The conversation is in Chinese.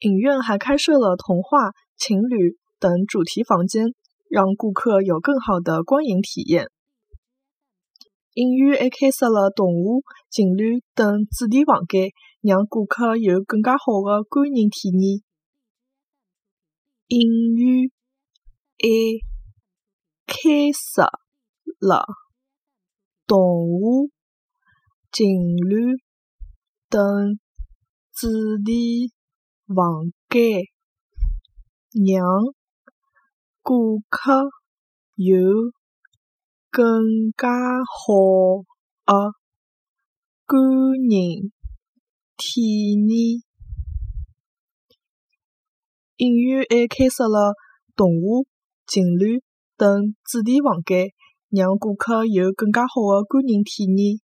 影院还开设了童话、情侣等主题房间，让顾客有更好的观影体验。影院还开设了动物、情侣等主题房间，让顾客有更加好的观影体验。影院还开设了动物、情侣等主题房间，让顾客有更加好的观影体验。影院还开设了动物、情侣等主题房间，让顾客有更加好的观影体验。